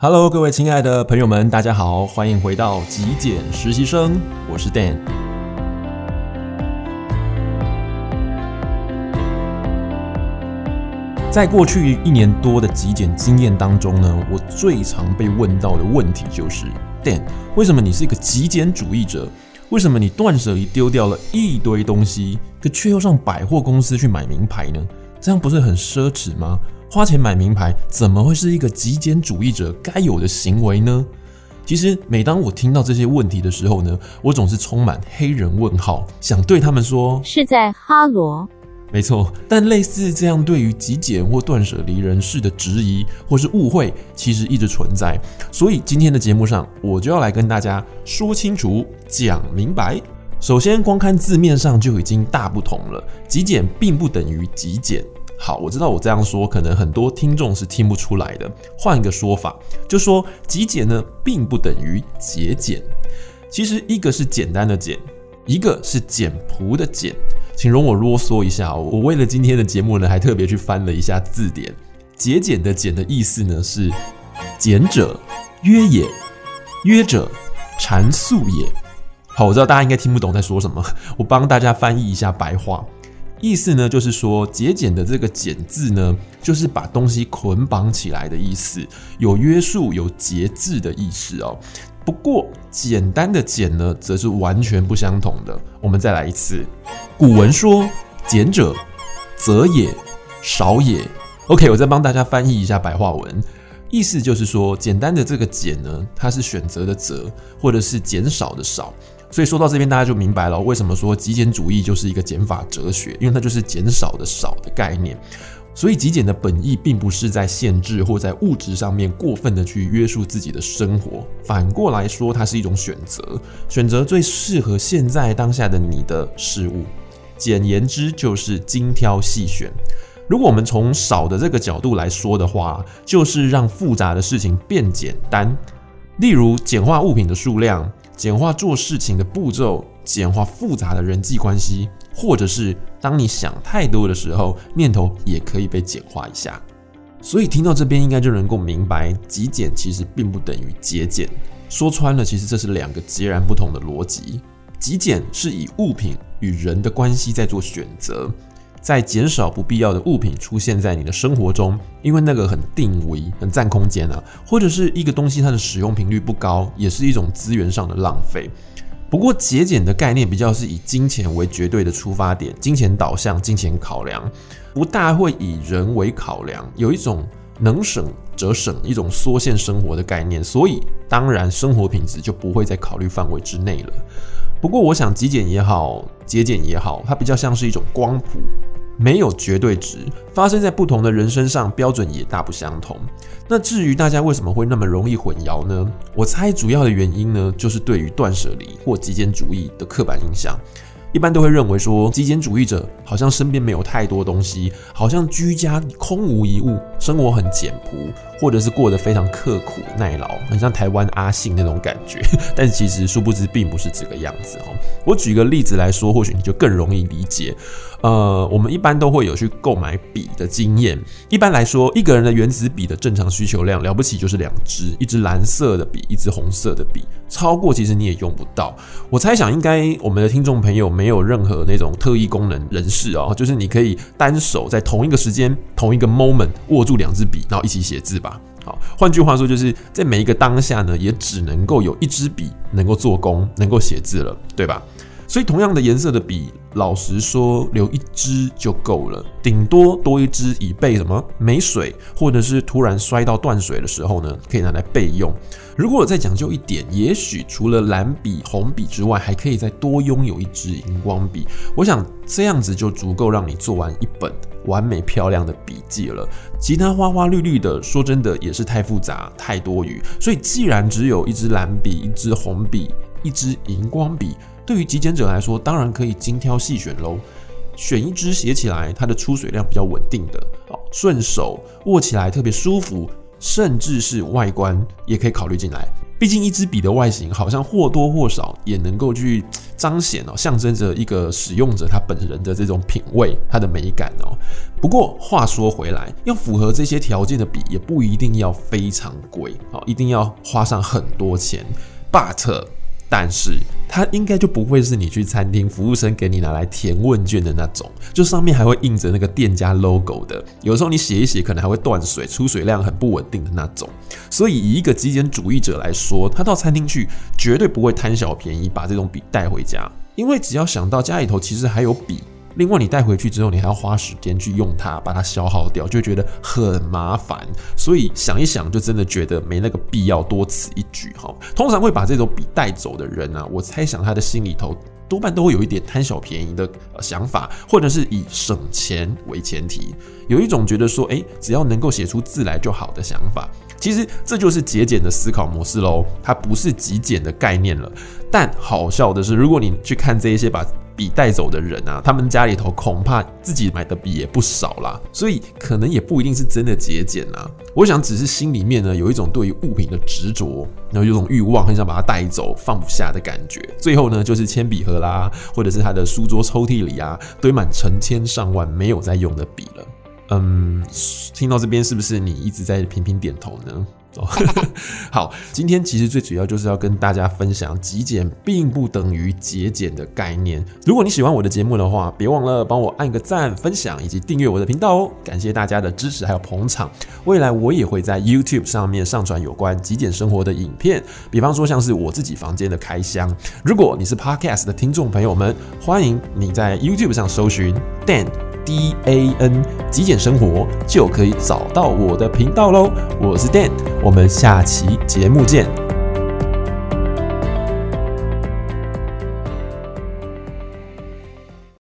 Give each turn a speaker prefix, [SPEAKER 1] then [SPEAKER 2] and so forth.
[SPEAKER 1] Hello，各位亲爱的朋友们，大家好，欢迎回到极简实习生，我是 Dan。在过去一年多的极简经验当中呢，我最常被问到的问题就是：Dan，为什么你是一个极简主义者？为什么你断舍离丢掉了一堆东西，可却又上百货公司去买名牌呢？这样不是很奢侈吗？花钱买名牌怎么会是一个极简主义者该有的行为呢？其实每当我听到这些问题的时候呢，我总是充满黑人问号，想对他们说：
[SPEAKER 2] 是在哈罗？
[SPEAKER 1] 没错。但类似这样对于极简或断舍离人士的质疑或是误会，其实一直存在。所以今天的节目上，我就要来跟大家说清楚、讲明白。首先，光看字面上就已经大不同了，极简并不等于极简。好，我知道我这样说，可能很多听众是听不出来的。换一个说法，就说极简呢，并不等于节俭。其实一个是简单的简，一个是简朴的简。请容我啰嗦一下，我为了今天的节目呢，还特别去翻了一下字典。节俭的俭的意思呢是俭者约也，约者蚕素也。好，我知道大家应该听不懂在说什么，我帮大家翻译一下白话。意思呢，就是说节俭的这个“俭”字呢，就是把东西捆绑起来的意思，有约束、有节制的意思哦。不过，简单的“简”呢，则是完全不相同的。我们再来一次，古文说：“俭者，则也，少也。” OK，我再帮大家翻译一下白话文，意思就是说，简单的这个“俭”呢，它是选择的“择”，或者是减少的“少”。所以说到这边，大家就明白了为什么说极简主义就是一个减法哲学，因为它就是减少的少的概念。所以极简的本意并不是在限制或在物质上面过分的去约束自己的生活，反过来说，它是一种选择，选择最适合现在当下的你的事物。简言之，就是精挑细选。如果我们从少的这个角度来说的话，就是让复杂的事情变简单，例如简化物品的数量。简化做事情的步骤，简化复杂的人际关系，或者是当你想太多的时候，念头也可以被简化一下。所以听到这边，应该就能够明白，极简其实并不等于节俭。说穿了，其实这是两个截然不同的逻辑。极简是以物品与人的关系在做选择。在减少不必要的物品出现在你的生活中，因为那个很定位、很占空间啊，或者是一个东西它的使用频率不高，也是一种资源上的浪费。不过节俭的概念比较是以金钱为绝对的出发点，金钱导向、金钱考量，不大会以人为考量，有一种能省则省，一种缩限生活的概念，所以当然生活品质就不会在考虑范围之内了。不过我想极简也好，节俭也好，它比较像是一种光谱。没有绝对值，发生在不同的人身上，标准也大不相同。那至于大家为什么会那么容易混淆呢？我猜主要的原因呢，就是对于断舍离或极简主义的刻板印象。一般都会认为说，极简主义者好像身边没有太多东西，好像居家空无一物，生活很简朴，或者是过得非常刻苦耐劳，很像台湾阿信那种感觉。但其实殊不知并不是这个样子哦。我举个例子来说，或许你就更容易理解。呃，我们一般都会有去购买笔的经验。一般来说，一个人的原子笔的正常需求量了不起就是两支，一支蓝色的笔，一支红色的笔。超过其实你也用不到。我猜想应该我们的听众朋友没有任何那种特异功能人士哦，就是你可以单手在同一个时间、同一个 moment 握住两支笔，然后一起写字吧。好，换句话说，就是在每一个当下呢，也只能够有一支笔能够做工，能够写字了，对吧？所以，同样的颜色的笔，老实说，留一支就够了，顶多多一支以备什么没水，或者是突然摔到断水的时候呢，可以拿来备用。如果我再讲究一点，也许除了蓝笔、红笔之外，还可以再多拥有一支荧光笔。我想这样子就足够让你做完一本完美漂亮的笔记了。其他花花绿绿的，说真的也是太复杂、太多余。所以，既然只有一支蓝笔、一支红笔、一支荧光笔。对于极简者来说，当然可以精挑细选喽，选一支写起来它的出水量比较稳定的，哦，顺手握起来特别舒服，甚至是外观也可以考虑进来。毕竟一支笔的外形好像或多或少也能够去 彰显哦，象征着一个使用者他本人的这种品味，他的美感哦。不过话说回来，要符合这些条件的笔也不一定要非常贵哦，一定要花上很多钱。But 但是它应该就不会是你去餐厅服务生给你拿来填问卷的那种，就上面还会印着那个店家 logo 的，有时候你写一写可能还会断水，出水量很不稳定的那种。所以以一个极简主义者来说，他到餐厅去绝对不会贪小便宜把这种笔带回家，因为只要想到家里头其实还有笔。另外，你带回去之后，你还要花时间去用它，把它消耗掉，就觉得很麻烦。所以想一想，就真的觉得没那个必要，多此一举哈。通常会把这种笔带走的人啊，我猜想他的心里头多半都会有一点贪小便宜的想法，或者是以省钱为前提，有一种觉得说，哎，只要能够写出字来就好的想法。其实这就是节俭的思考模式喽，它不是极简的概念了。但好笑的是，如果你去看这一些把笔带走的人啊，他们家里头恐怕自己买的笔也不少啦，所以可能也不一定是真的节俭啊。我想只是心里面呢有一种对于物品的执着，然后有种欲望，很想把它带走，放不下的感觉。最后呢，就是铅笔盒啦，或者是他的书桌抽屉里啊，堆满成千上万没有在用的笔了。嗯，听到这边是不是你一直在频频点头呢？好，今天其实最主要就是要跟大家分享，极简并不等于节俭的概念。如果你喜欢我的节目的话，别忘了帮我按个赞、分享以及订阅我的频道哦。感谢大家的支持还有捧场。未来我也会在 YouTube 上面上传有关极简生活的影片，比方说像是我自己房间的开箱。如果你是 Podcast 的听众朋友们，欢迎你在 YouTube 上搜寻 Dan。D A N 极简生活就可以找到我的频道喽，我是 Dan，我们下期节目见。